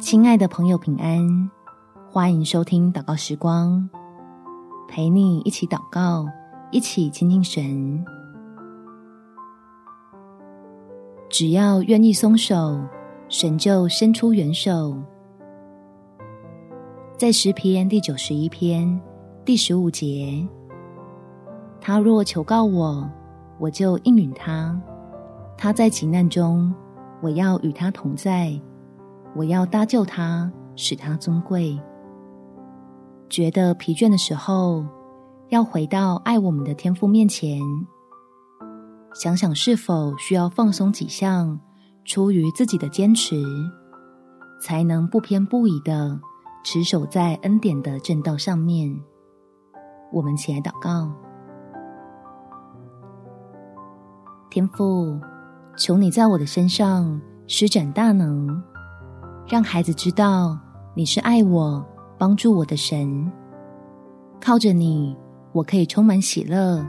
亲爱的朋友，平安！欢迎收听祷告时光，陪你一起祷告，一起亲近神。只要愿意松手，神就伸出援手。在诗篇第九十一篇第十五节，他若求告我，我就应允他；他在急难中，我要与他同在。我要搭救他，使他尊贵。觉得疲倦的时候，要回到爱我们的天父面前，想想是否需要放松几项，出于自己的坚持，才能不偏不倚的持守在恩典的正道上面。我们起来祷告，天父，求你在我的身上施展大能。让孩子知道你是爱我、帮助我的神。靠着你，我可以充满喜乐，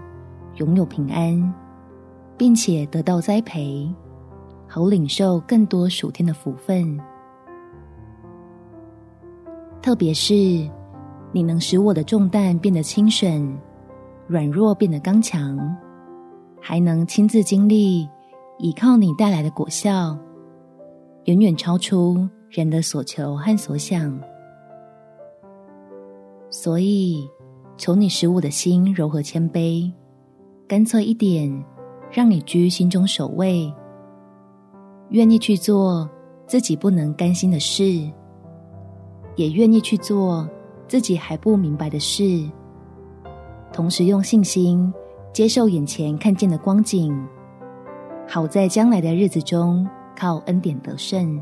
拥有平安，并且得到栽培，好领受更多属天的福分。特别是你能使我的重担变得轻省，软弱变得刚强，还能亲自经历依靠你带来的果效，远远超出。人的所求和所想，所以求你使我的心柔和谦卑，干脆一点，让你居心中首位，愿意去做自己不能甘心的事，也愿意去做自己还不明白的事，同时用信心接受眼前看见的光景，好在将来的日子中靠恩典得胜。